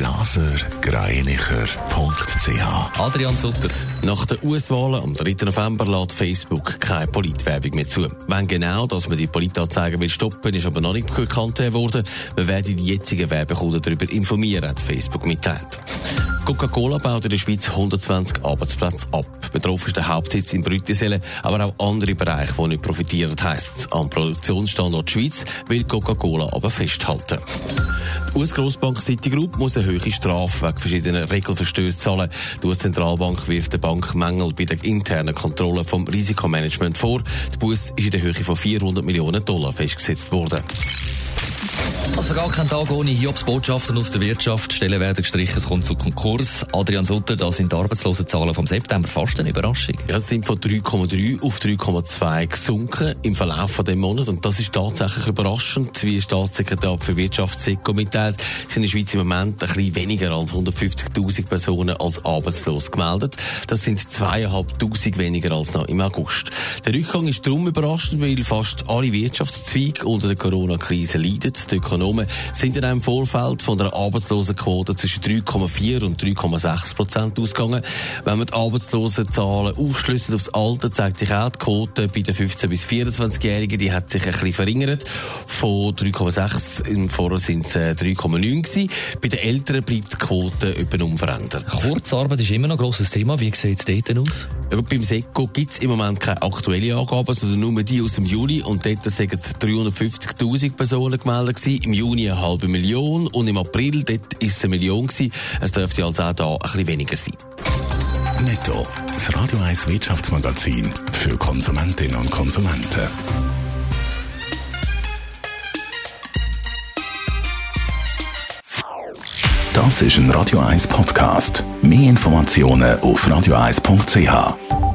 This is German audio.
blasergreinicher.ch Adrian Sutter. Nach den US-Wahlen am 3. November lädt Facebook keine Politwerbung mehr zu. Wenn genau, dass man die Politanzeigen will stoppen, ist aber noch nicht bekannt worden. Wir werden die jetzigen Werbekunden darüber informieren, hat Facebook mitteilt. Coca-Cola baut in der Schweiz 120 Arbeitsplätze ab. Betroffen ist der Hauptsitz in Brüttisellen, aber auch andere Bereiche, die nicht profitieren, heisst es. Am Produktionsstandort Schweiz will Coca-Cola aber festhalten. Die US-Grossbank Citigroup muss eine höhere Strafe wegen verschiedener Regelverstöße zahlen. Die US-Zentralbank wirft der Bank Mängel bei der internen Kontrolle vom Risikomanagement vor. Die Bus ist in der Höhe von 400 Millionen Dollar festgesetzt worden. Also gar kein Tag ohne Hiobsbotschaften aus der Wirtschaft. Stellen werden gestrichen, es kommt zu Konkurs. Adrian Sutter, das sind die Arbeitslosenzahlen vom September. Fast eine Überraschung. Ja, sie sind von 3,3 auf 3,2 gesunken im Verlauf von dem Monat. Und das ist tatsächlich überraschend, wie Staatssekretär für Wirtschaft SECO mitteilt. sind in der Schweiz im Moment ein bisschen weniger als 150.000 Personen als arbeitslos gemeldet. Das sind zweieinhalbtausend weniger als noch im August. Der Rückgang ist darum überraschend, weil fast alle Wirtschaftszweige unter der Corona-Krise leiden. Die Ökonomen sind in einem Vorfeld von der Arbeitslosenquote zwischen 3,4 und 3,6 Prozent ausgegangen. Wenn man die Arbeitslosenzahlen aufschlüsselt aufs Alter, zeigt sich auch die Quote bei den 15- bis 24-Jährigen, die hat sich ein bisschen verringert. Von 3,6 im Vorjahr sind es 3,9 gewesen. Bei den Älteren bleibt die Quote etwa unverändert. Kurzarbeit ist immer noch ein grosses Thema. Wie sieht es dort aus? Ja, beim SECO gibt es im Moment keine aktuellen Angaben, sondern nur die aus dem Juli. Und dort sind 350.000 Personen gemeldet gewesen. Im Juni eine halbe Million und im April dort ist es eine Million gewesen. Es dürfte also auch da ein bisschen weniger sein. Netto, das Radio 1 Wirtschaftsmagazin für Konsumentinnen und Konsumenten. Das ist ein Radio 1 Podcast. Mehr Informationen auf radio1.ch.